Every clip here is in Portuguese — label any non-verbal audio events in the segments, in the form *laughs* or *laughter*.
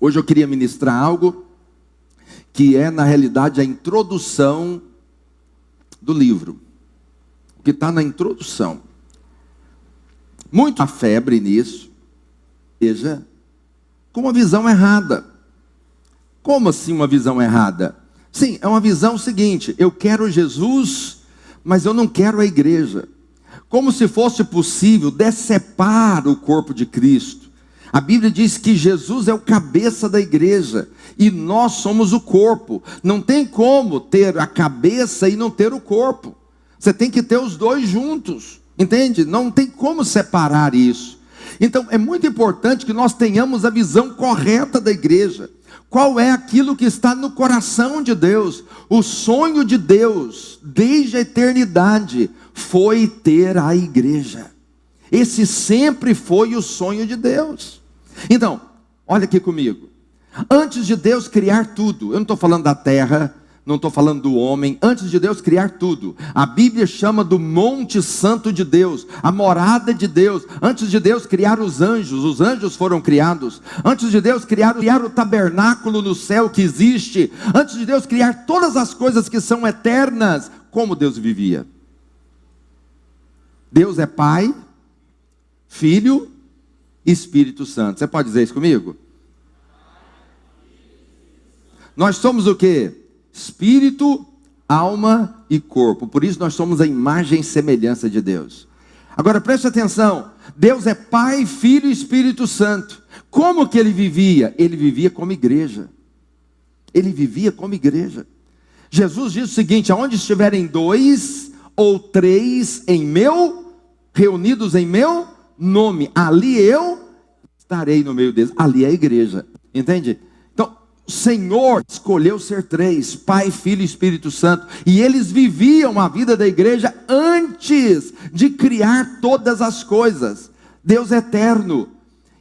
Hoje eu queria ministrar algo que é, na realidade, a introdução do livro, o que está na introdução. Muito a febre nisso, veja, com uma visão errada. Como assim uma visão errada? Sim, é uma visão seguinte: eu quero Jesus, mas eu não quero a igreja. Como se fosse possível decepar o corpo de Cristo a Bíblia diz que Jesus é o cabeça da igreja e nós somos o corpo. Não tem como ter a cabeça e não ter o corpo. Você tem que ter os dois juntos, entende? Não tem como separar isso. Então é muito importante que nós tenhamos a visão correta da igreja. Qual é aquilo que está no coração de Deus? O sonho de Deus, desde a eternidade, foi ter a igreja. Esse sempre foi o sonho de Deus. Então, olha aqui comigo. Antes de Deus criar tudo, eu não estou falando da terra, não estou falando do homem, antes de Deus criar tudo, a Bíblia chama do Monte Santo de Deus, a morada de Deus. Antes de Deus criar os anjos, os anjos foram criados. Antes de Deus criar, criar o tabernáculo no céu que existe. Antes de Deus criar todas as coisas que são eternas, como Deus vivia? Deus é Pai, Filho Espírito Santo. Você pode dizer isso comigo? Nós somos o que? Espírito, alma e corpo. Por isso nós somos a imagem e semelhança de Deus. Agora preste atenção. Deus é Pai, Filho e Espírito Santo. Como que ele vivia? Ele vivia como igreja. Ele vivia como igreja. Jesus diz o seguinte: aonde estiverem dois ou três em meu, reunidos em meu nome, ali eu estarei no meio deles. Ali é a igreja, entende? Então, o Senhor escolheu ser três: Pai, Filho e Espírito Santo, e eles viviam a vida da igreja antes de criar todas as coisas. Deus é eterno.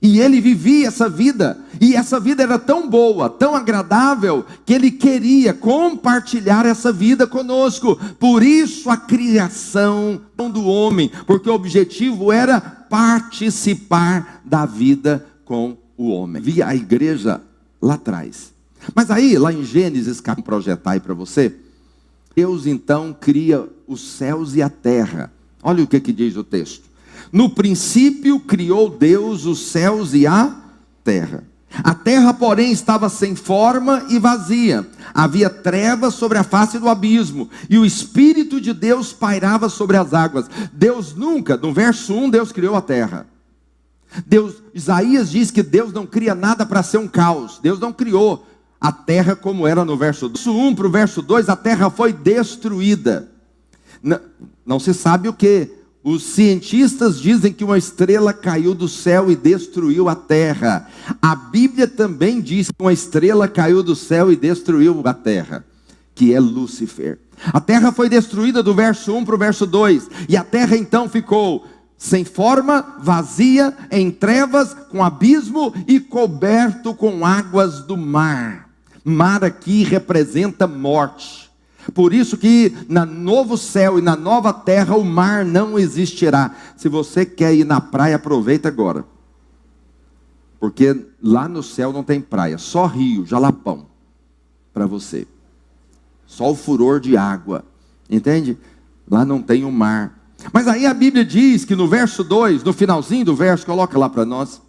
E ele vivia essa vida, e essa vida era tão boa, tão agradável, que ele queria compartilhar essa vida conosco. Por isso a criação do homem, porque o objetivo era participar da vida com o homem. Via a igreja lá atrás. Mas aí, lá em Gênesis, um projetar aí para você, Deus então cria os céus e a terra. Olha o que, que diz o texto. No princípio criou Deus os céus e a terra. A terra, porém, estava sem forma e vazia. Havia trevas sobre a face do abismo, e o Espírito de Deus pairava sobre as águas. Deus nunca, no verso 1, Deus criou a terra. Deus, Isaías diz que Deus não cria nada para ser um caos. Deus não criou a terra como era no verso 1 para o verso 2, a terra foi destruída. Não, não se sabe o que os cientistas dizem que uma estrela caiu do céu e destruiu a terra. A Bíblia também diz que uma estrela caiu do céu e destruiu a terra, que é Lúcifer. A terra foi destruída do verso 1 para o verso 2, e a terra então ficou sem forma, vazia, em trevas, com abismo e coberto com águas do mar. Mar aqui representa morte. Por isso que na novo céu e na nova terra o mar não existirá. Se você quer ir na praia, aproveita agora. Porque lá no céu não tem praia, só rio, jalapão para você. Só o furor de água. Entende? Lá não tem o mar. Mas aí a Bíblia diz que no verso 2, no finalzinho do verso, coloca lá para nós.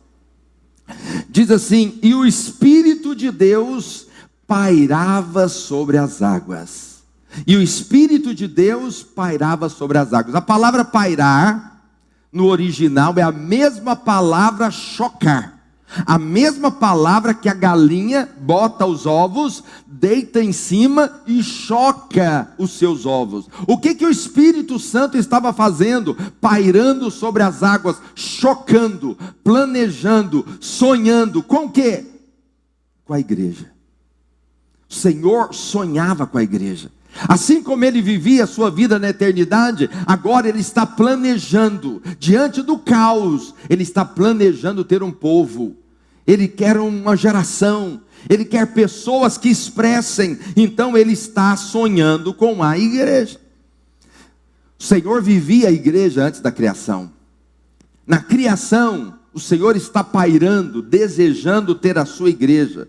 Diz assim: "E o espírito de Deus pairava sobre as águas." E o Espírito de Deus pairava sobre as águas. A palavra pairar, no original, é a mesma palavra chocar. A mesma palavra que a galinha bota os ovos, deita em cima e choca os seus ovos. O que, que o Espírito Santo estava fazendo? Pairando sobre as águas, chocando, planejando, sonhando. Com o quê? Com a igreja. O Senhor sonhava com a igreja. Assim como ele vivia a sua vida na eternidade, agora ele está planejando, diante do caos, ele está planejando ter um povo, ele quer uma geração, ele quer pessoas que expressem, então ele está sonhando com a igreja. O Senhor vivia a igreja antes da criação. Na criação, o Senhor está pairando, desejando ter a sua igreja.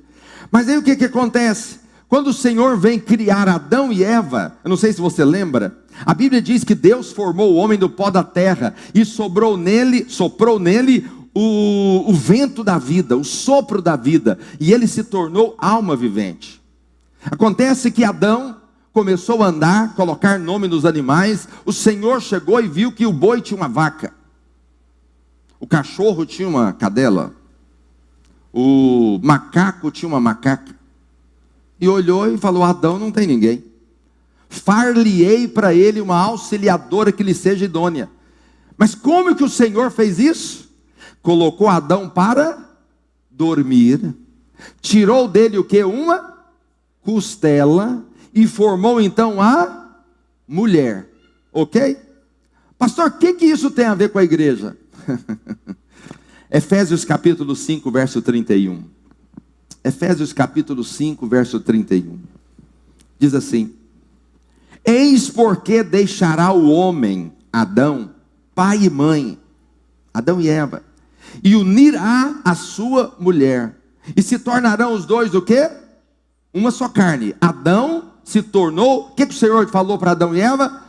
Mas aí o que, que acontece? Quando o Senhor vem criar Adão e Eva, eu não sei se você lembra, a Bíblia diz que Deus formou o homem do pó da terra e sobrou nele, soprou nele o, o vento da vida, o sopro da vida, e ele se tornou alma vivente. Acontece que Adão começou a andar, colocar nome nos animais, o Senhor chegou e viu que o boi tinha uma vaca, o cachorro tinha uma cadela, o macaco tinha uma macaca, e olhou e falou: Adão não tem ninguém. Far-lhe-ei para ele uma auxiliadora que lhe seja idônea. Mas como que o Senhor fez isso? colocou Adão para dormir, tirou dele o que? Uma costela e formou então a mulher. Ok? Pastor, o que, que isso tem a ver com a igreja? *laughs* Efésios capítulo 5, verso 31. Efésios capítulo 5, verso 31. Diz assim: Eis porque deixará o homem, Adão, pai e mãe, Adão e Eva, e unirá a sua mulher. E se tornarão os dois o quê? Uma só carne. Adão se tornou, o que, que o Senhor falou para Adão e Eva?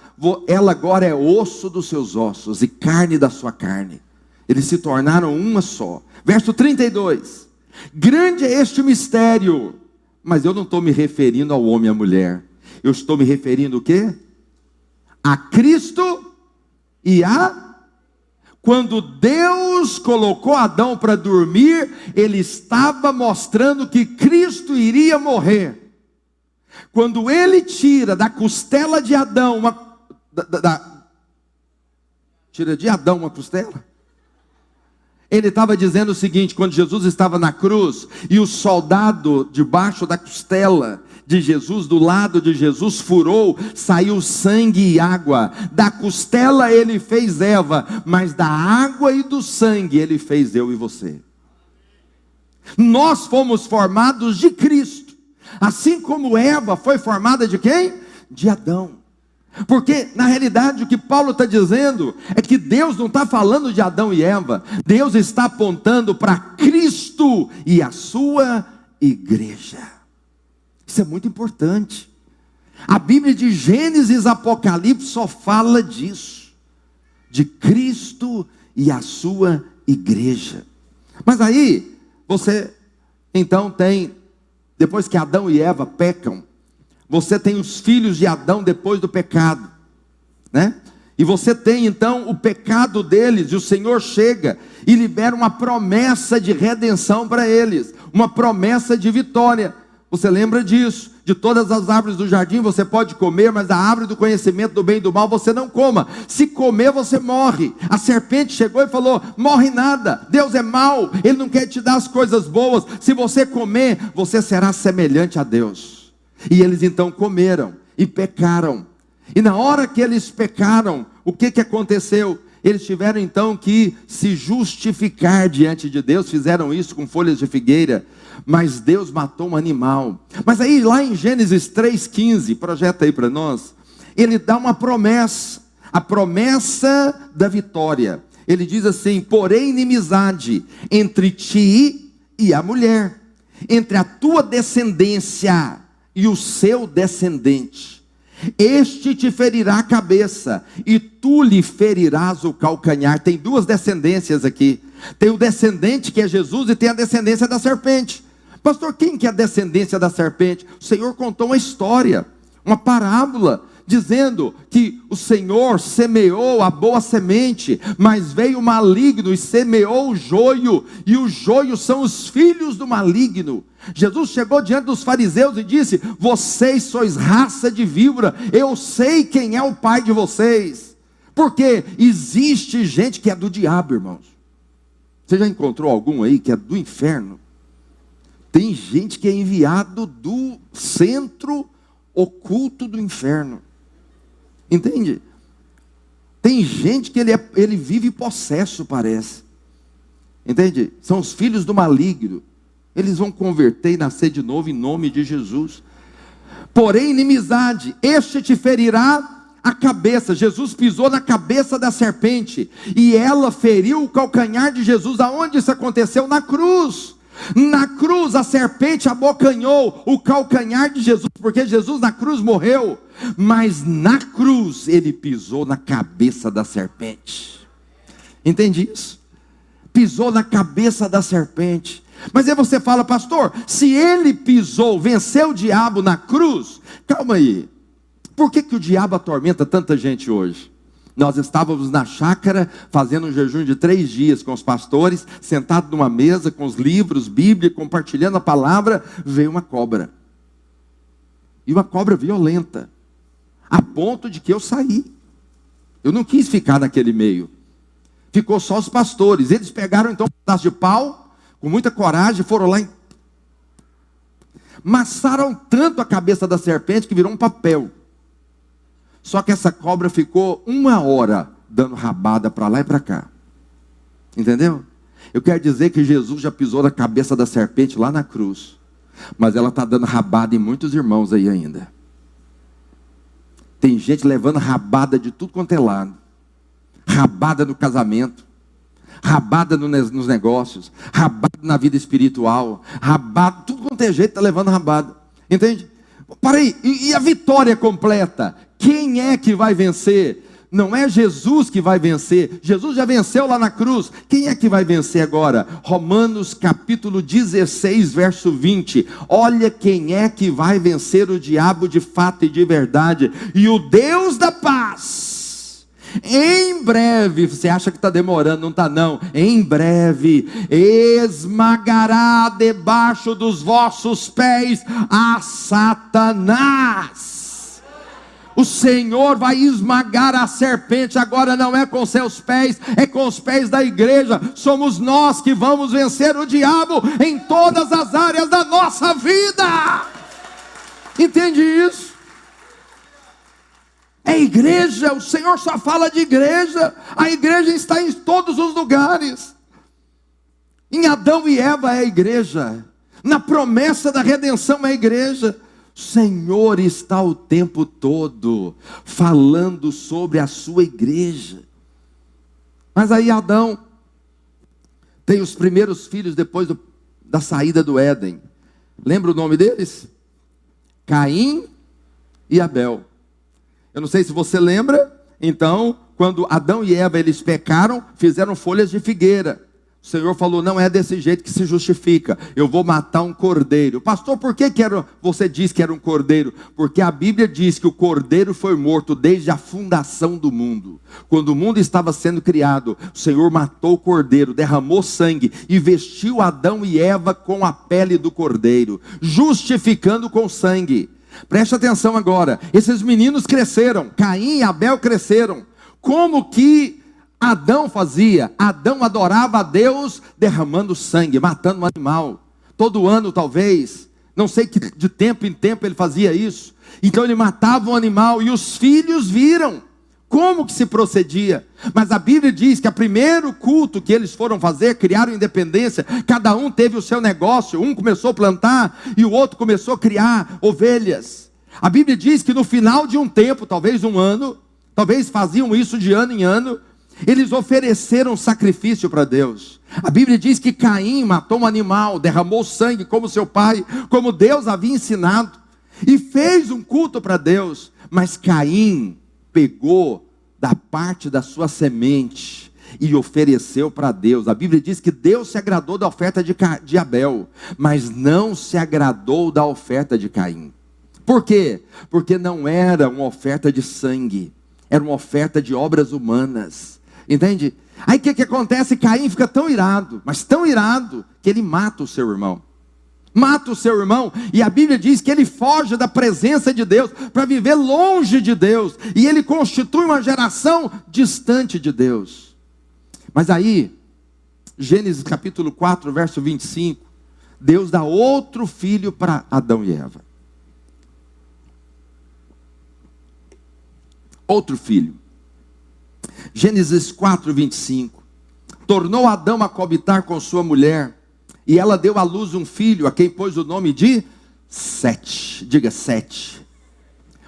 Ela agora é osso dos seus ossos e carne da sua carne. Eles se tornaram uma só. Verso 32. Grande é este mistério, mas eu não estou me referindo ao homem e à mulher. Eu estou me referindo o quê? A Cristo e a quando Deus colocou Adão para dormir, ele estava mostrando que Cristo iria morrer. Quando ele tira da costela de Adão uma da, da, tira de Adão uma costela, ele estava dizendo o seguinte: quando Jesus estava na cruz e o soldado debaixo da costela de Jesus, do lado de Jesus, furou, saiu sangue e água. Da costela ele fez Eva, mas da água e do sangue ele fez eu e você. Nós fomos formados de Cristo, assim como Eva foi formada de quem? De Adão. Porque, na realidade, o que Paulo está dizendo é que Deus não está falando de Adão e Eva, Deus está apontando para Cristo e a sua igreja. Isso é muito importante. A Bíblia de Gênesis Apocalipse só fala disso, de Cristo e a sua igreja. Mas aí, você então tem, depois que Adão e Eva pecam, você tem os filhos de Adão depois do pecado, né? E você tem então o pecado deles, e o Senhor chega e libera uma promessa de redenção para eles, uma promessa de vitória. Você lembra disso? De todas as árvores do jardim você pode comer, mas a árvore do conhecimento do bem e do mal você não coma. Se comer, você morre. A serpente chegou e falou: morre nada. Deus é mau, Ele não quer te dar as coisas boas. Se você comer, você será semelhante a Deus. E eles então comeram e pecaram. E na hora que eles pecaram, o que, que aconteceu? Eles tiveram então que se justificar diante de Deus, fizeram isso com folhas de figueira mas Deus matou um animal. Mas aí, lá em Gênesis 3,15, projeta aí para nós, ele dá uma promessa, a promessa da vitória. Ele diz assim: porém, inimizade entre ti e a mulher, entre a tua descendência e o seu descendente. Este te ferirá a cabeça, e tu lhe ferirás o calcanhar. Tem duas descendências aqui. Tem o descendente que é Jesus e tem a descendência da serpente. Pastor, quem que é a descendência da serpente? O Senhor contou uma história, uma parábola, dizendo que o Senhor semeou a boa semente, mas veio o maligno e semeou o joio, e o joio são os filhos do maligno. Jesus chegou diante dos fariseus e disse: Vocês sois raça de víbora, eu sei quem é o pai de vocês. Porque existe gente que é do diabo, irmãos. Você já encontrou algum aí que é do inferno? Tem gente que é enviado do centro oculto do inferno. Entende? Tem gente que ele, é, ele vive possesso, parece. Entende? São os filhos do maligno. Eles vão converter e nascer de novo em nome de Jesus. Porém, inimizade, este te ferirá a cabeça, Jesus pisou na cabeça da serpente, e ela feriu o calcanhar de Jesus. Aonde isso aconteceu? Na cruz. Na cruz a serpente abocanhou o calcanhar de Jesus, porque Jesus na cruz morreu, mas na cruz ele pisou na cabeça da serpente. Entende isso? Pisou na cabeça da serpente. Mas aí você fala, pastor, se ele pisou, venceu o diabo na cruz, calma aí. Por que, que o diabo atormenta tanta gente hoje? Nós estávamos na chácara fazendo um jejum de três dias com os pastores, sentados numa mesa com os livros, Bíblia, compartilhando a palavra. Veio uma cobra. E uma cobra violenta, a ponto de que eu saí. Eu não quis ficar naquele meio. Ficou só os pastores. Eles pegaram então um pedaço de pau, com muita coragem, foram lá e massaram tanto a cabeça da serpente que virou um papel. Só que essa cobra ficou uma hora dando rabada para lá e para cá. Entendeu? Eu quero dizer que Jesus já pisou na cabeça da serpente lá na cruz. Mas ela está dando rabada em muitos irmãos aí ainda. Tem gente levando rabada de tudo quanto é lado. Rabada no casamento. Rabada nos negócios. Rabada na vida espiritual. Rabada, tudo quanto é jeito está levando rabada. Entende? Para aí, e, e a vitória completa? Quem é que vai vencer? Não é Jesus que vai vencer. Jesus já venceu lá na cruz. Quem é que vai vencer agora? Romanos capítulo 16, verso 20. Olha quem é que vai vencer o diabo de fato e de verdade. E o Deus da paz. Em breve, você acha que está demorando, não está não. Em breve, esmagará debaixo dos vossos pés a Satanás. O Senhor vai esmagar a serpente, agora não é com seus pés, é com os pés da igreja. Somos nós que vamos vencer o diabo em todas as áreas da nossa vida. Entende isso? É igreja, o Senhor só fala de igreja. A igreja está em todos os lugares. Em Adão e Eva é a igreja. Na promessa da redenção é a igreja. Senhor está o tempo todo falando sobre a sua igreja. Mas aí Adão tem os primeiros filhos depois do, da saída do Éden. Lembra o nome deles? Caim e Abel. Eu não sei se você lembra, então, quando Adão e Eva eles pecaram, fizeram folhas de figueira. O Senhor falou: não é desse jeito que se justifica. Eu vou matar um cordeiro. Pastor, por que, que era, você diz que era um cordeiro? Porque a Bíblia diz que o cordeiro foi morto desde a fundação do mundo. Quando o mundo estava sendo criado, o Senhor matou o cordeiro, derramou sangue e vestiu Adão e Eva com a pele do cordeiro, justificando com sangue. Preste atenção agora: esses meninos cresceram, Caim e Abel cresceram. Como que Adão fazia, Adão adorava a Deus derramando sangue, matando um animal. Todo ano, talvez, não sei que de tempo em tempo ele fazia isso. Então ele matava um animal e os filhos viram como que se procedia. Mas a Bíblia diz que o primeiro culto que eles foram fazer, criaram independência, cada um teve o seu negócio, um começou a plantar e o outro começou a criar ovelhas. A Bíblia diz que no final de um tempo, talvez um ano, talvez faziam isso de ano em ano, eles ofereceram sacrifício para Deus. A Bíblia diz que Caim matou um animal, derramou sangue como seu pai, como Deus havia ensinado, e fez um culto para Deus. Mas Caim pegou da parte da sua semente e ofereceu para Deus. A Bíblia diz que Deus se agradou da oferta de, de Abel, mas não se agradou da oferta de Caim. Por quê? Porque não era uma oferta de sangue, era uma oferta de obras humanas. Entende? Aí o que, que acontece? Caim fica tão irado, mas tão irado, que ele mata o seu irmão. Mata o seu irmão, e a Bíblia diz que ele foge da presença de Deus para viver longe de Deus, e ele constitui uma geração distante de Deus. Mas aí, Gênesis capítulo 4, verso 25, Deus dá outro filho para Adão e Eva. Outro filho. Gênesis 4, 25. Tornou Adão a cobitar com sua mulher, e ela deu à luz um filho, a quem pôs o nome de Sete. Diga Sete.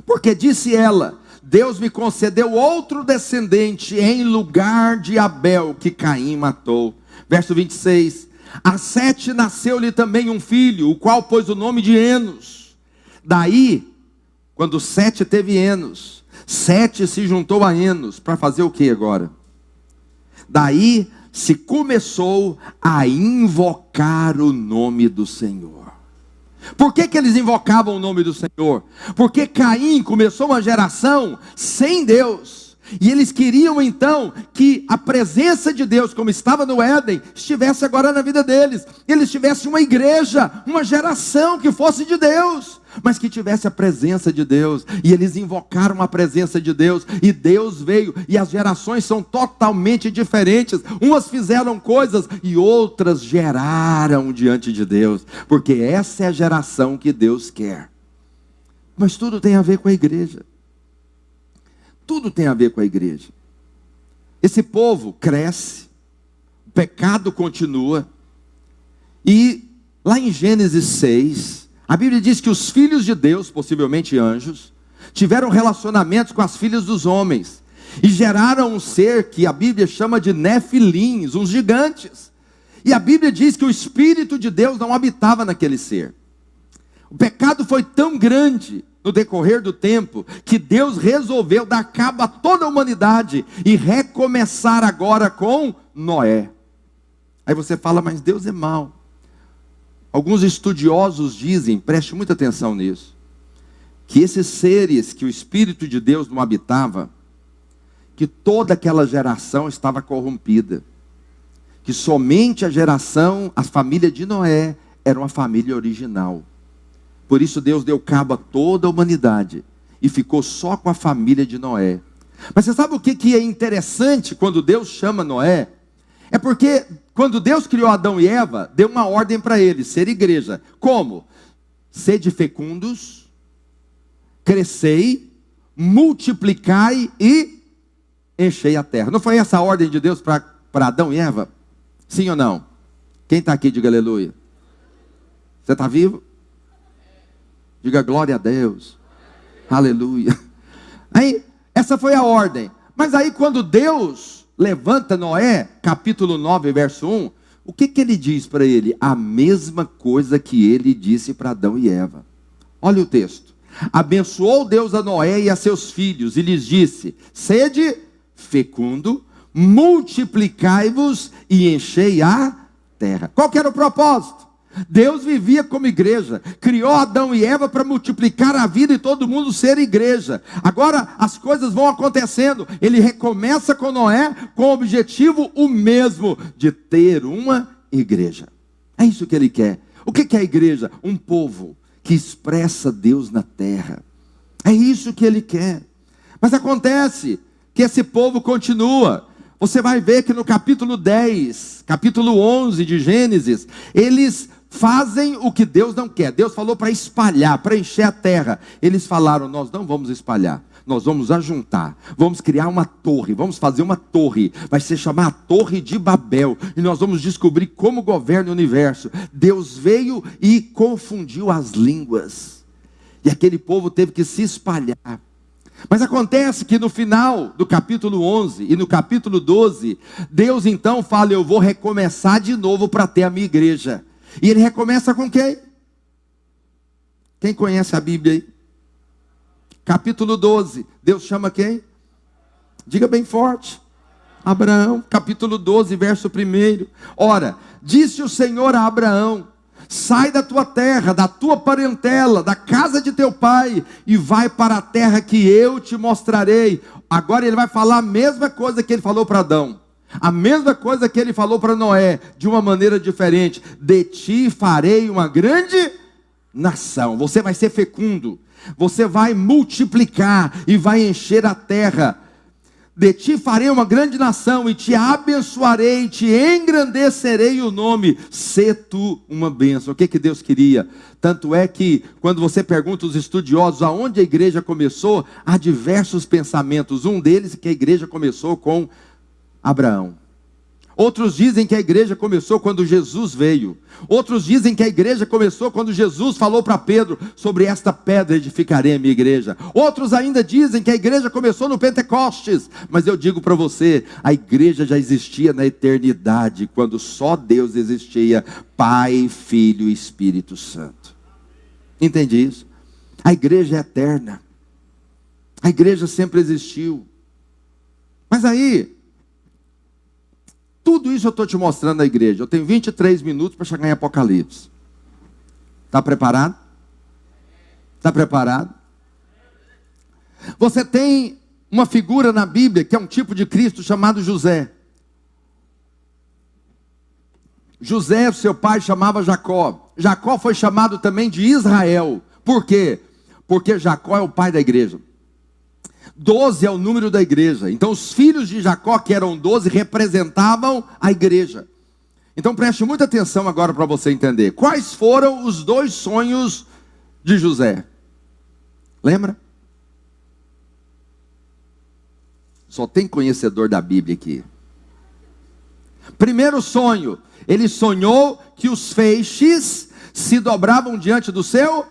Porque disse ela: Deus me concedeu outro descendente em lugar de Abel, que Caim matou. Verso 26. A Sete nasceu-lhe também um filho, o qual pôs o nome de Enos. Daí, quando Sete teve Enos, Sete se juntou a Enos para fazer o que agora? Daí se começou a invocar o nome do Senhor. Por que, que eles invocavam o nome do Senhor? Porque Caim começou uma geração sem Deus. E eles queriam então que a presença de Deus, como estava no Éden, estivesse agora na vida deles. Eles tivessem uma igreja, uma geração que fosse de Deus, mas que tivesse a presença de Deus. E eles invocaram a presença de Deus, e Deus veio, e as gerações são totalmente diferentes. Umas fizeram coisas e outras geraram diante de Deus, porque essa é a geração que Deus quer. Mas tudo tem a ver com a igreja. Tudo tem a ver com a igreja. Esse povo cresce, o pecado continua, e lá em Gênesis 6, a Bíblia diz que os filhos de Deus, possivelmente anjos, tiveram relacionamentos com as filhas dos homens e geraram um ser que a Bíblia chama de nefilins, uns gigantes. E a Bíblia diz que o Espírito de Deus não habitava naquele ser. O pecado foi tão grande no decorrer do tempo, que Deus resolveu dar cabo a toda a humanidade e recomeçar agora com Noé. Aí você fala, mas Deus é mau. Alguns estudiosos dizem, preste muita atenção nisso, que esses seres que o Espírito de Deus não habitava, que toda aquela geração estava corrompida, que somente a geração, a família de Noé, era uma família original. Por isso Deus deu cabo a toda a humanidade e ficou só com a família de Noé. Mas você sabe o que, que é interessante quando Deus chama Noé? É porque quando Deus criou Adão e Eva, deu uma ordem para eles, ser igreja. Como? Sede fecundos, crescei, multiplicai e enchei a terra. Não foi essa a ordem de Deus para Adão e Eva? Sim ou não? Quem está aqui, diga aleluia. Você está vivo? Diga glória a Deus. Aleluia. Aí, essa foi a ordem. Mas aí, quando Deus levanta Noé, capítulo 9, verso 1, o que, que ele diz para ele? A mesma coisa que ele disse para Adão e Eva. Olha o texto. Abençoou Deus a Noé e a seus filhos, e lhes disse: Sede fecundo, multiplicai-vos e enchei a terra. Qual era o propósito? Deus vivia como igreja, criou Adão e Eva para multiplicar a vida e todo mundo ser igreja. Agora as coisas vão acontecendo. Ele recomeça com Noé com o objetivo o mesmo de ter uma igreja. É isso que ele quer. O que é a igreja? Um povo que expressa Deus na terra. É isso que ele quer. Mas acontece que esse povo continua. Você vai ver que no capítulo 10, capítulo 11 de Gênesis, eles fazem o que Deus não quer. Deus falou para espalhar, para encher a terra. Eles falaram: Nós não vamos espalhar. Nós vamos ajuntar, vamos criar uma torre, vamos fazer uma torre, vai se chamar a Torre de Babel, e nós vamos descobrir como governa o universo. Deus veio e confundiu as línguas, e aquele povo teve que se espalhar. Mas acontece que no final do capítulo 11 e no capítulo 12, Deus então fala: Eu vou recomeçar de novo para ter a minha igreja. E ele recomeça com quem? Quem conhece a Bíblia aí? Capítulo 12. Deus chama quem? Diga bem forte. Abraão, capítulo 12, verso 1. Ora, disse o Senhor a Abraão: Sai da tua terra, da tua parentela, da casa de teu pai, e vai para a terra que eu te mostrarei. Agora ele vai falar a mesma coisa que ele falou para Adão. A mesma coisa que ele falou para Noé, de uma maneira diferente: De ti farei uma grande nação. Você vai ser fecundo, você vai multiplicar e vai encher a terra. De ti farei uma grande nação e te abençoarei, te engrandecerei o nome. Se tu uma bênção. O que, que Deus queria? Tanto é que, quando você pergunta os estudiosos aonde a igreja começou, há diversos pensamentos. Um deles é que a igreja começou com Abraão. Outros dizem que a igreja começou quando Jesus veio. Outros dizem que a igreja começou quando Jesus falou para Pedro: sobre esta pedra edificarei a minha igreja. Outros ainda dizem que a igreja começou no Pentecostes. Mas eu digo para você: a igreja já existia na eternidade, quando só Deus existia Pai, Filho e Espírito Santo. Entende isso? A igreja é eterna. A igreja sempre existiu. Mas aí, tudo isso eu estou te mostrando na igreja. Eu tenho 23 minutos para chegar em Apocalipse. Está preparado? Está preparado? Você tem uma figura na Bíblia que é um tipo de Cristo chamado José. José, seu pai, chamava Jacó. Jacó foi chamado também de Israel. Por quê? Porque Jacó é o pai da igreja. Doze é o número da igreja. Então, os filhos de Jacó, que eram doze, representavam a igreja. Então, preste muita atenção agora para você entender. Quais foram os dois sonhos de José? Lembra? Só tem conhecedor da Bíblia aqui. Primeiro sonho, ele sonhou que os feixes se dobravam diante do seu.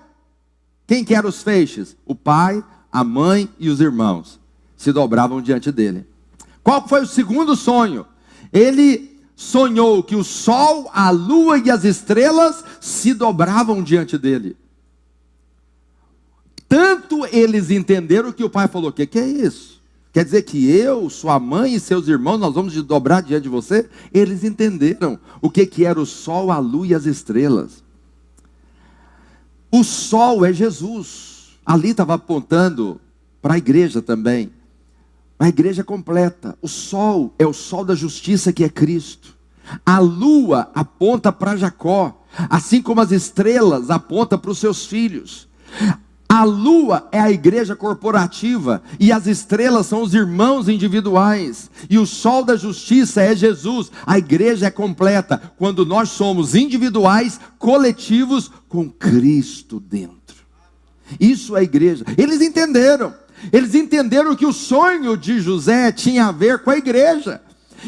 Quem que eram os feixes? O pai, a mãe e os irmãos se dobravam diante dele. Qual foi o segundo sonho? Ele sonhou que o sol, a lua e as estrelas se dobravam diante dele. Tanto eles entenderam que o pai falou: O que, que é isso? Quer dizer que eu, sua mãe e seus irmãos, nós vamos dobrar diante de você? Eles entenderam o que, que era o sol, a lua e as estrelas. O sol é Jesus. Ali estava apontando para a igreja também. A igreja completa. O sol é o sol da justiça que é Cristo. A lua aponta para Jacó, assim como as estrelas apontam para os seus filhos. A lua é a igreja corporativa e as estrelas são os irmãos individuais. E o sol da justiça é Jesus. A igreja é completa quando nós somos individuais, coletivos com Cristo dentro. Isso é igreja. Eles entenderam. Eles entenderam que o sonho de José tinha a ver com a igreja,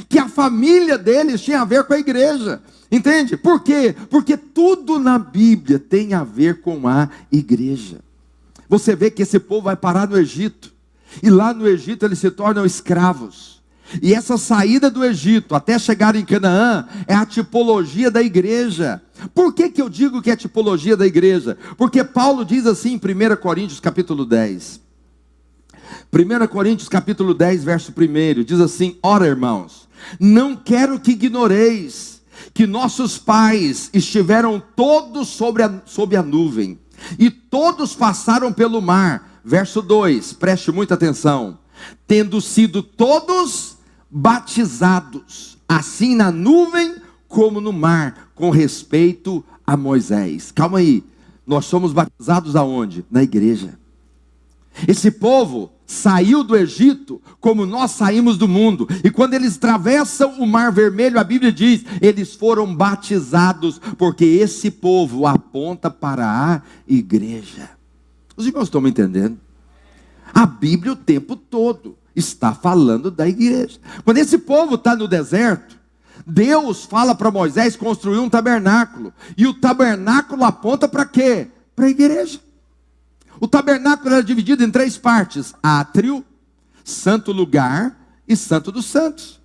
que a família deles tinha a ver com a igreja. Entende? Por quê? Porque tudo na Bíblia tem a ver com a igreja. Você vê que esse povo vai parar no Egito, e lá no Egito eles se tornam escravos. E essa saída do Egito até chegar em Canaã é a tipologia da igreja. Por que, que eu digo que é a tipologia da igreja? Porque Paulo diz assim em 1 Coríntios capítulo 10. 1 Coríntios capítulo 10, verso 1, diz assim: Ora, irmãos, não quero que ignoreis que nossos pais estiveram todos sobre a, sobre a nuvem, e todos passaram pelo mar. Verso 2, preste muita atenção. Tendo sido todos batizados, assim na nuvem como no mar, com respeito a Moisés. Calma aí, nós somos batizados aonde? Na igreja. Esse povo saiu do Egito como nós saímos do mundo. E quando eles atravessam o Mar Vermelho, a Bíblia diz, eles foram batizados, porque esse povo aponta para a igreja. Os irmãos estão me entendendo? A Bíblia o tempo todo está falando da igreja. Quando esse povo está no deserto, Deus fala para Moisés construir um tabernáculo. E o tabernáculo aponta para quê? Para a igreja. O tabernáculo era dividido em três partes: átrio, santo lugar e santo dos santos.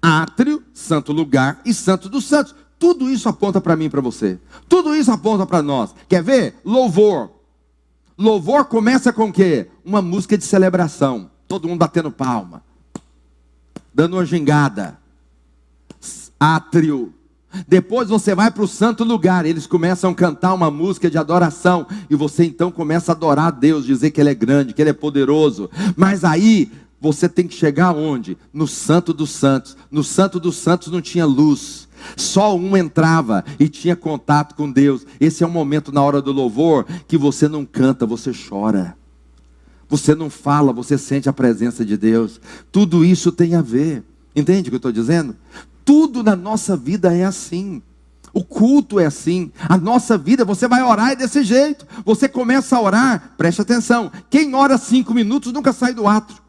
Átrio, santo lugar e santo dos santos. Tudo isso aponta para mim e para você. Tudo isso aponta para nós. Quer ver? Louvor. Louvor começa com o quê? Uma música de celebração todo mundo batendo palma, dando uma gingada, átrio. Depois você vai para o santo lugar, eles começam a cantar uma música de adoração, e você então começa a adorar a Deus, dizer que Ele é grande, que Ele é poderoso. Mas aí você tem que chegar onde? No Santo dos Santos. No Santo dos Santos não tinha luz. Só um entrava e tinha contato com Deus. Esse é o momento na hora do louvor que você não canta, você chora. Você não fala, você sente a presença de Deus. Tudo isso tem a ver. Entende o que eu estou dizendo? Tudo na nossa vida é assim. O culto é assim. A nossa vida, você vai orar é desse jeito. Você começa a orar, preste atenção. Quem ora cinco minutos nunca sai do ato.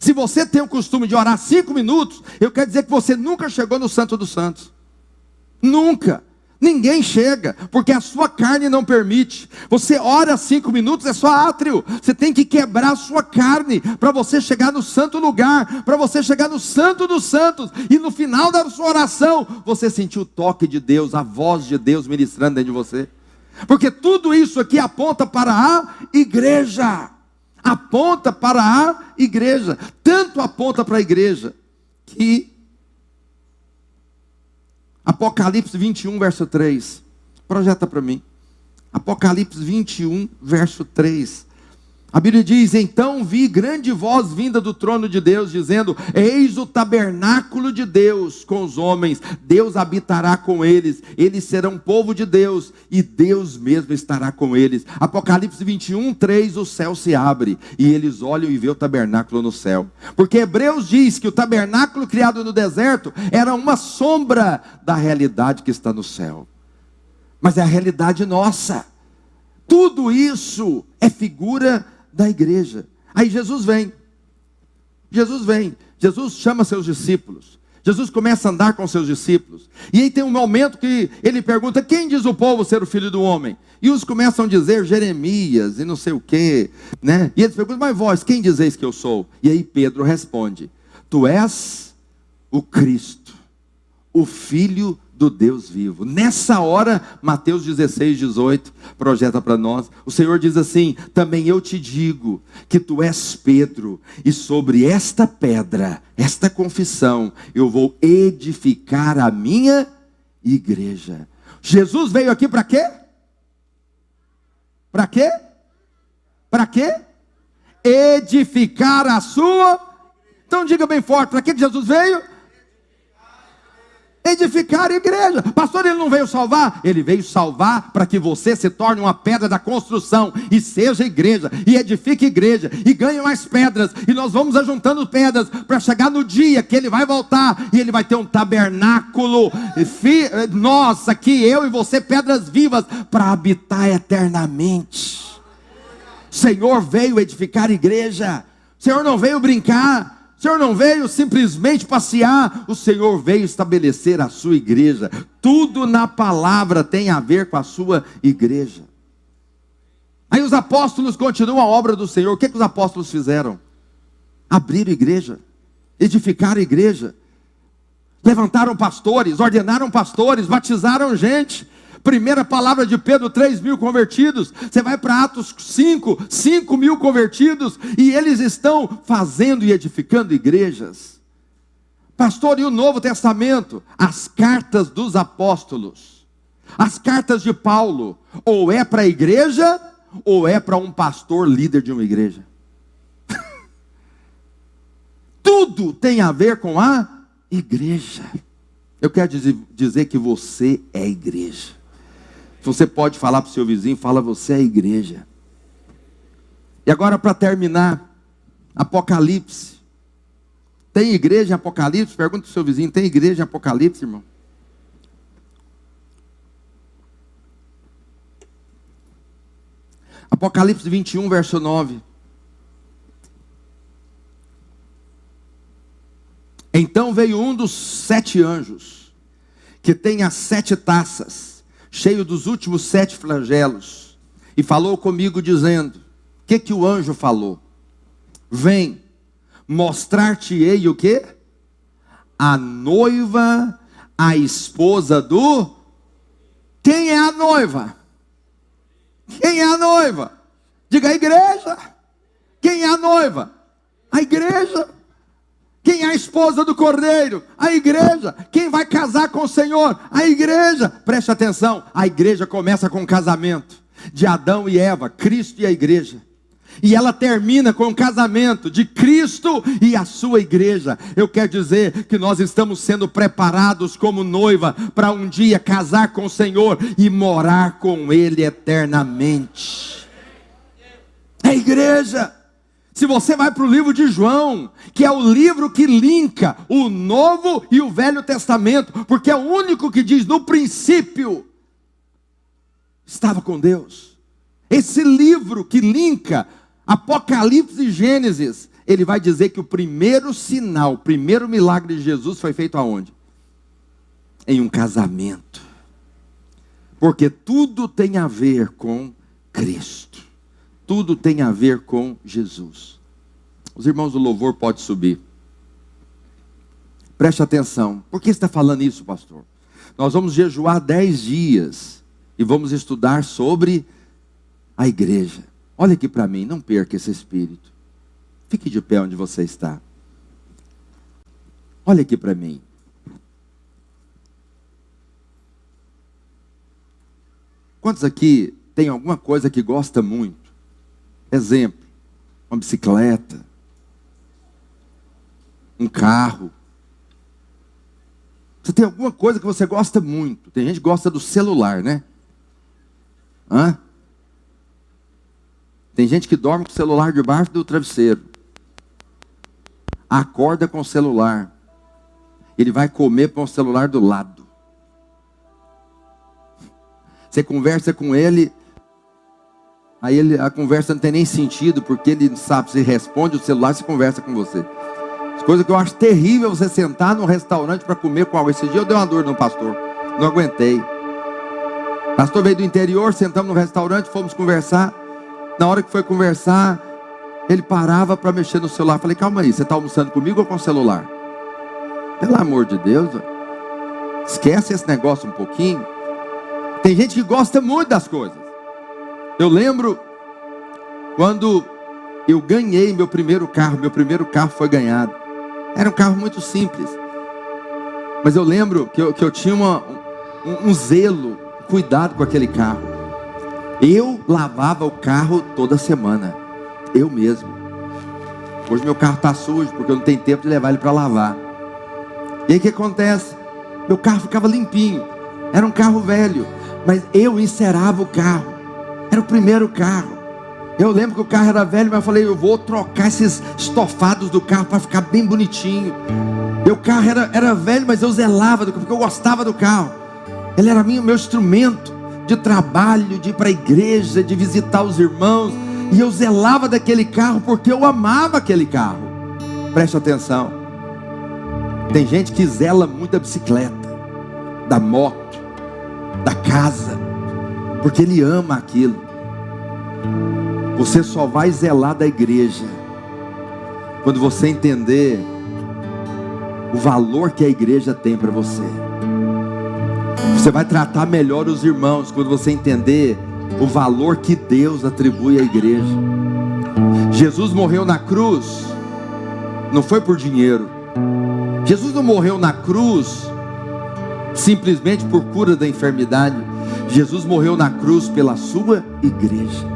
Se você tem o costume de orar cinco minutos, eu quero dizer que você nunca chegou no Santo dos Santos. Nunca. Ninguém chega, porque a sua carne não permite. Você ora cinco minutos, é só átrio. Você tem que quebrar a sua carne para você chegar no santo lugar, para você chegar no santo dos santos. E no final da sua oração, você sentir o toque de Deus, a voz de Deus ministrando dentro de você. Porque tudo isso aqui aponta para a igreja. Aponta para a igreja. Tanto aponta para a igreja que Apocalipse 21, verso 3. Projeta para mim. Apocalipse 21, verso 3. A Bíblia diz: Então vi grande voz vinda do trono de Deus, dizendo: Eis o tabernáculo de Deus com os homens, Deus habitará com eles, eles serão povo de Deus, e Deus mesmo estará com eles. Apocalipse 21, 3: O céu se abre, e eles olham e vê o tabernáculo no céu. Porque Hebreus diz que o tabernáculo criado no deserto era uma sombra da realidade que está no céu, mas é a realidade nossa. Tudo isso é figura da igreja. Aí Jesus vem. Jesus vem. Jesus chama seus discípulos. Jesus começa a andar com seus discípulos. E aí tem um momento que ele pergunta: Quem diz o povo ser o filho do homem? E os começam a dizer Jeremias e não sei o quê, né? E eles perguntam: Mas vós, quem dizeis que eu sou? E aí Pedro responde: Tu és o Cristo, o filho do Deus vivo. Nessa hora, Mateus 16, 18, projeta para nós. O Senhor diz assim: Também eu te digo que tu és Pedro, e sobre esta pedra, esta confissão, eu vou edificar a minha igreja. Jesus veio aqui para quê? Para quê? Para quê? Edificar a sua. Então diga bem forte: para que Jesus veio? Edificar a igreja. Pastor, ele não veio salvar? Ele veio salvar para que você se torne uma pedra da construção e seja igreja, e edifique igreja, e ganhe mais pedras. E nós vamos ajuntando pedras para chegar no dia que ele vai voltar e ele vai ter um tabernáculo. Nós aqui, eu e você, pedras vivas, para habitar eternamente. Senhor veio edificar igreja. Senhor não veio brincar. O Senhor não veio simplesmente passear, o Senhor veio estabelecer a sua igreja. Tudo na palavra tem a ver com a sua igreja. Aí os apóstolos continuam a obra do Senhor. O que, que os apóstolos fizeram? Abriram igreja, edificaram igreja, levantaram pastores, ordenaram pastores, batizaram gente, Primeira palavra de Pedro, 3 mil convertidos. Você vai para Atos 5, 5 mil convertidos. E eles estão fazendo e edificando igrejas. Pastor, e o Novo Testamento? As cartas dos apóstolos. As cartas de Paulo. Ou é para a igreja, ou é para um pastor líder de uma igreja. *laughs* Tudo tem a ver com a igreja. Eu quero dizer que você é igreja. Você pode falar para o seu vizinho, fala você é a igreja. E agora para terminar, Apocalipse. Tem igreja em Apocalipse? Pergunta para o seu vizinho, tem igreja em Apocalipse, irmão? Apocalipse 21, verso 9. Então veio um dos sete anjos, que tem as sete taças cheio dos últimos sete flagelos, e falou comigo dizendo: O que que o anjo falou? Vem, mostrar-te-ei o que? A noiva, a esposa do. Quem é a noiva? Quem é a noiva? Diga a igreja. Quem é a noiva? A igreja. Quem é a esposa do cordeiro? A igreja. Quem vai casar com o Senhor? A igreja. Preste atenção: a igreja começa com o casamento de Adão e Eva, Cristo e a igreja. E ela termina com o casamento de Cristo e a sua igreja. Eu quero dizer que nós estamos sendo preparados como noiva para um dia casar com o Senhor e morar com Ele eternamente. É igreja. Se você vai para o livro de João, que é o livro que linka o Novo e o Velho Testamento, porque é o único que diz no princípio estava com Deus. Esse livro que linka Apocalipse e Gênesis, ele vai dizer que o primeiro sinal, o primeiro milagre de Jesus foi feito aonde? Em um casamento. Porque tudo tem a ver com Cristo. Tudo tem a ver com Jesus. Os irmãos do louvor podem subir. Preste atenção. Por que está falando isso, pastor? Nós vamos jejuar dez dias e vamos estudar sobre a igreja. Olha aqui para mim, não perca esse espírito. Fique de pé onde você está. Olha aqui para mim. Quantos aqui tem alguma coisa que gosta muito? Exemplo, uma bicicleta, um carro. Você tem alguma coisa que você gosta muito? Tem gente que gosta do celular, né? Hã? Tem gente que dorme com o celular debaixo do travesseiro. Acorda com o celular. Ele vai comer com o celular do lado. Você conversa com ele, aí ele, a conversa não tem nem sentido, porque ele sabe, se responde o celular, se conversa com você. Coisa que eu acho terrível você sentar num restaurante para comer com alguém. Esse dia eu dei uma dor no pastor. Não aguentei. Pastor veio do interior, sentamos no restaurante, fomos conversar. Na hora que foi conversar, ele parava para mexer no celular. Falei, calma aí, você está almoçando comigo ou com o celular? Pelo amor de Deus, esquece esse negócio um pouquinho. Tem gente que gosta muito das coisas. Eu lembro quando eu ganhei meu primeiro carro, meu primeiro carro foi ganhado. Era um carro muito simples. Mas eu lembro que eu, que eu tinha uma, um, um zelo, cuidado com aquele carro. Eu lavava o carro toda semana. Eu mesmo. Hoje meu carro está sujo, porque eu não tenho tempo de levar ele para lavar. E aí o que acontece? Meu carro ficava limpinho. Era um carro velho. Mas eu encerava o carro. Era o primeiro carro. Eu lembro que o carro era velho, mas eu falei, eu vou trocar esses estofados do carro para ficar bem bonitinho. Meu carro era, era velho, mas eu zelava do carro, porque eu gostava do carro. Ele era meu, meu instrumento de trabalho, de ir para a igreja, de visitar os irmãos. E eu zelava daquele carro porque eu amava aquele carro. Preste atenção. Tem gente que zela muito da bicicleta, da moto, da casa, porque ele ama aquilo. Você só vai zelar da igreja quando você entender o valor que a igreja tem para você. Você vai tratar melhor os irmãos quando você entender o valor que Deus atribui à igreja. Jesus morreu na cruz, não foi por dinheiro. Jesus não morreu na cruz simplesmente por cura da enfermidade. Jesus morreu na cruz pela sua igreja.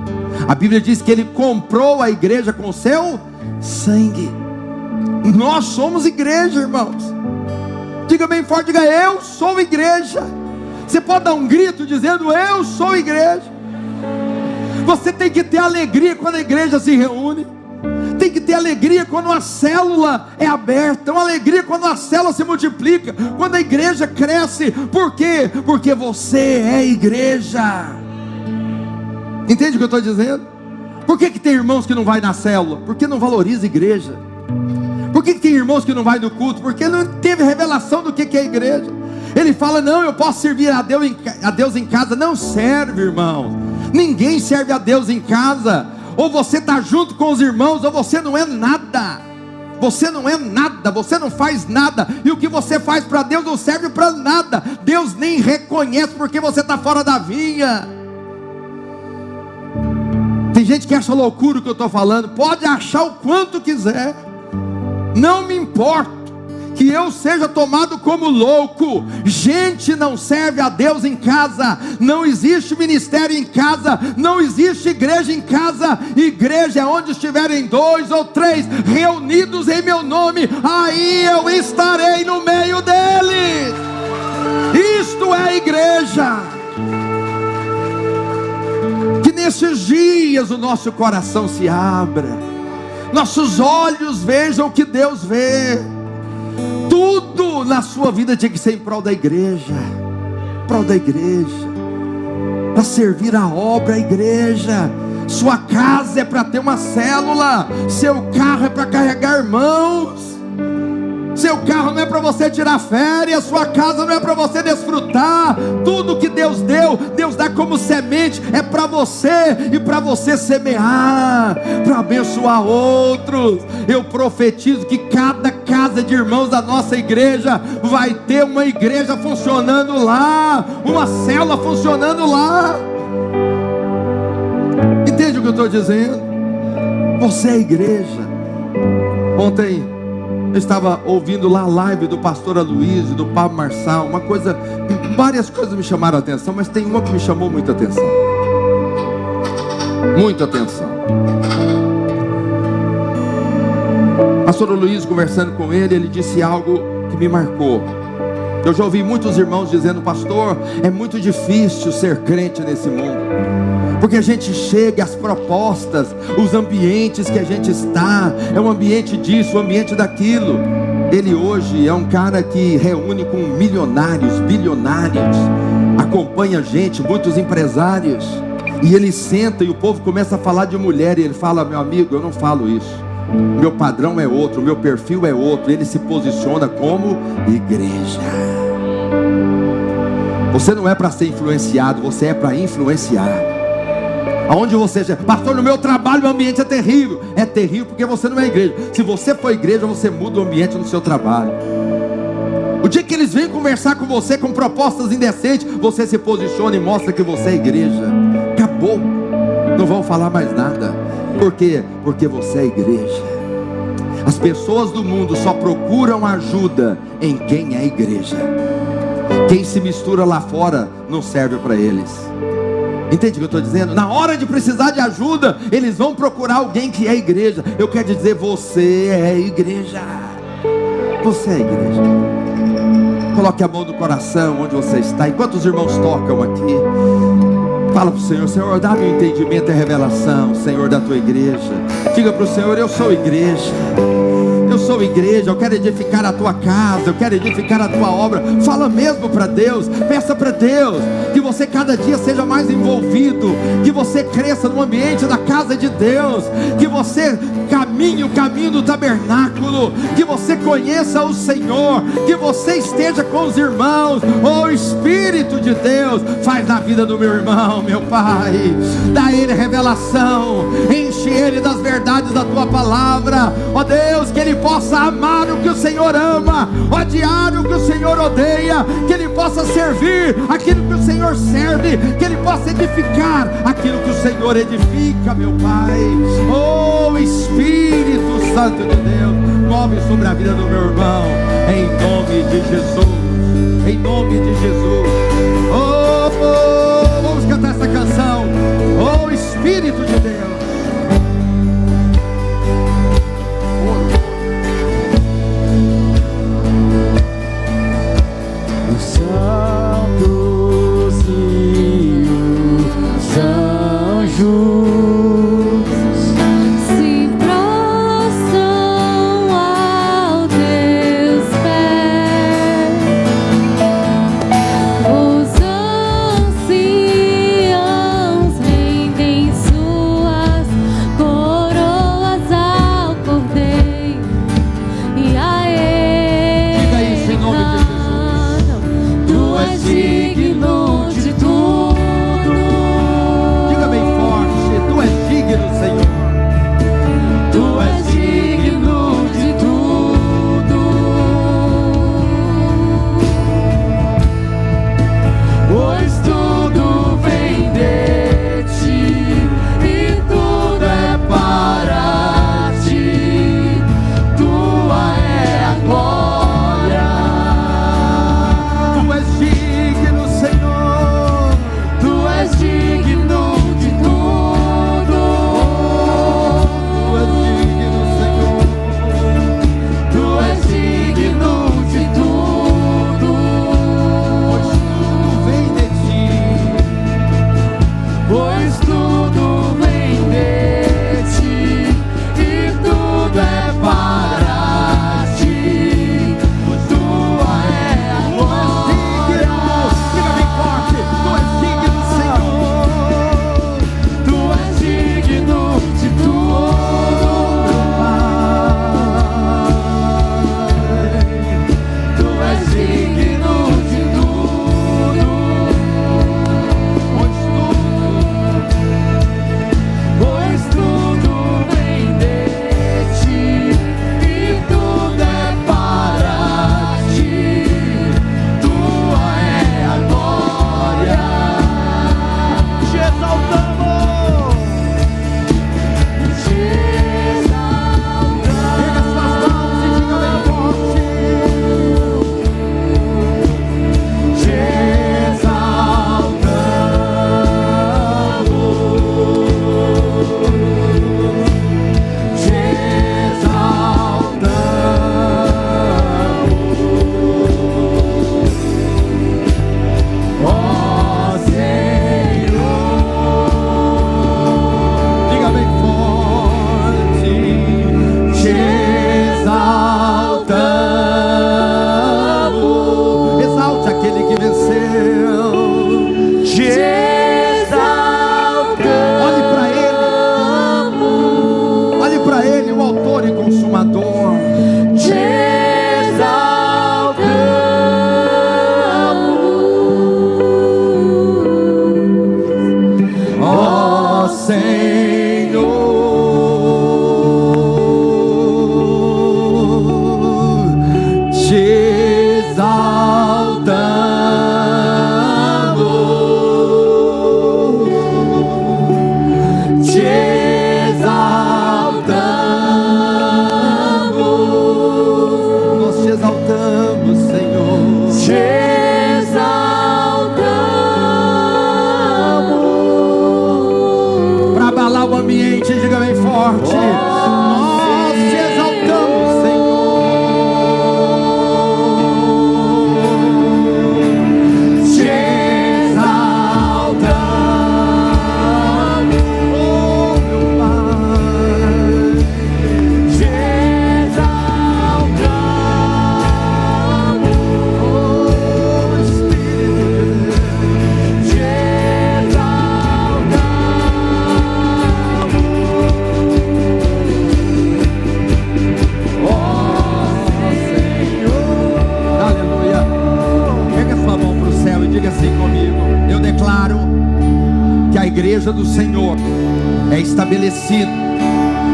A Bíblia diz que ele comprou a igreja com seu sangue. Nós somos igreja, irmãos. Diga bem forte, diga eu sou igreja. Você pode dar um grito dizendo eu sou igreja. Você tem que ter alegria quando a igreja se reúne. Tem que ter alegria quando a célula é aberta, uma alegria quando a célula se multiplica, quando a igreja cresce. Por quê? Porque você é igreja. Entende o que eu estou dizendo? Por que, que tem irmãos que não vai na célula? Porque não valoriza a igreja. Por que, que tem irmãos que não vai no culto? Porque não teve revelação do que, que é igreja. Ele fala: não, eu posso servir a Deus, em, a Deus em casa. Não serve, irmão. Ninguém serve a Deus em casa. Ou você está junto com os irmãos, ou você não é nada. Você não é nada, você não faz nada, e o que você faz para Deus não serve para nada. Deus nem reconhece porque você está fora da vinha. Tem gente que acha loucura o que eu estou falando, pode achar o quanto quiser, não me importa que eu seja tomado como louco. Gente não serve a Deus em casa, não existe ministério em casa, não existe igreja em casa. Igreja é onde estiverem dois ou três reunidos em meu nome, aí eu estarei no meio deles. Isto é igreja nesses dias o nosso coração se abra, nossos olhos vejam o que Deus vê. Tudo na sua vida tinha que ser em prol da igreja, prol da igreja, para servir a obra, a igreja. Sua casa é para ter uma célula, seu carro é para carregar irmãos. Seu carro não é para você tirar férias, sua casa não é para você desfrutar. Tudo que Deus deu, Deus dá como semente, é para você e para você semear, para abençoar outros. Eu profetizo que cada casa de irmãos da nossa igreja vai ter uma igreja funcionando lá, uma célula funcionando lá. Entende o que eu estou dizendo? Você é igreja. Ontem eu estava ouvindo lá a live do pastor Aloysio, do Pablo Marçal, uma coisa, várias coisas me chamaram a atenção, mas tem uma que me chamou muita atenção. Muita atenção. Pastor Luiz conversando com ele, ele disse algo que me marcou. Eu já ouvi muitos irmãos dizendo, pastor, é muito difícil ser crente nesse mundo. Porque a gente chega às propostas, os ambientes que a gente está, é um ambiente disso, um ambiente daquilo. Ele hoje é um cara que reúne com milionários, bilionários, acompanha gente, muitos empresários. E ele senta e o povo começa a falar de mulher, e ele fala: Meu amigo, eu não falo isso. Meu padrão é outro, meu perfil é outro. Ele se posiciona como igreja. Você não é para ser influenciado, você é para influenciar. Aonde você já, pastor, no meu trabalho o ambiente é terrível. É terrível porque você não é igreja. Se você for igreja, você muda o ambiente no seu trabalho. O dia que eles vêm conversar com você com propostas indecentes, você se posiciona e mostra que você é igreja. Acabou. Não vão falar mais nada. Por quê? Porque você é igreja. As pessoas do mundo só procuram ajuda em quem é igreja. Quem se mistura lá fora não serve para eles. Entende o que eu estou dizendo? Na hora de precisar de ajuda, eles vão procurar alguém que é igreja. Eu quero dizer, você é igreja. Você é igreja. Coloque a mão no coração onde você está. Enquanto os irmãos tocam aqui, fala para o Senhor: Senhor, dá-me um entendimento e revelação, Senhor, da tua igreja. Diga para o Senhor: Eu sou igreja eu sou igreja, eu quero edificar a tua casa, eu quero edificar a tua obra. Fala mesmo para Deus, peça para Deus que você cada dia seja mais envolvido, que você cresça no ambiente da casa de Deus, que você caminhe o caminho do tabernáculo, que você conheça o Senhor, que você esteja com os irmãos. Oh Espírito de Deus, faz na vida do meu irmão, meu Pai, dá ele revelação, enche ele das verdades da tua palavra. Ó oh Deus, que ele possa amar o que o Senhor ama, odiar o que o Senhor odeia, que ele possa servir aquilo que o Senhor serve, que ele possa edificar aquilo que o Senhor edifica, meu Pai. Oh Espírito Santo de Deus, move sobre a vida do meu irmão, em nome de Jesus, em nome de Jesus. Oh, oh vamos cantar essa canção. Oh Espírito de Deus.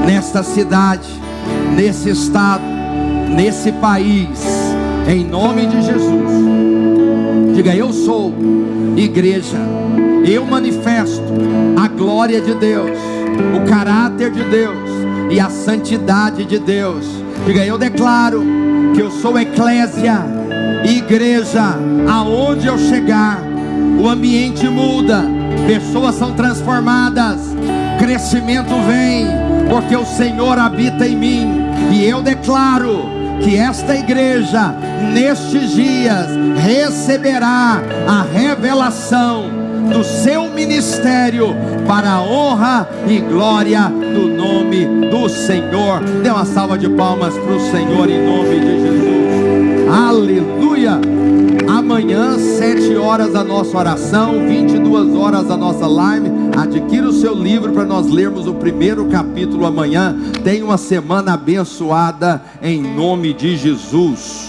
Nesta cidade, nesse estado, nesse país, em nome de Jesus. Diga, eu sou igreja. Eu manifesto a glória de Deus, o caráter de Deus e a santidade de Deus. Diga, eu declaro que eu sou eclésia, igreja, aonde eu chegar, o ambiente muda, pessoas são transformadas, crescimento vem, porque o Senhor habita em mim, e eu declaro que esta igreja, nestes dias, receberá a revelação do seu ministério para a honra e glória do nome do Senhor. Dê uma salva de palmas para o Senhor em nome de Jesus. Aleluia! Amanhã, 7 horas a nossa oração, 22 horas a nossa live. Adquira o seu livro para nós lermos o primeiro capítulo amanhã. Tenha uma semana abençoada em nome de Jesus.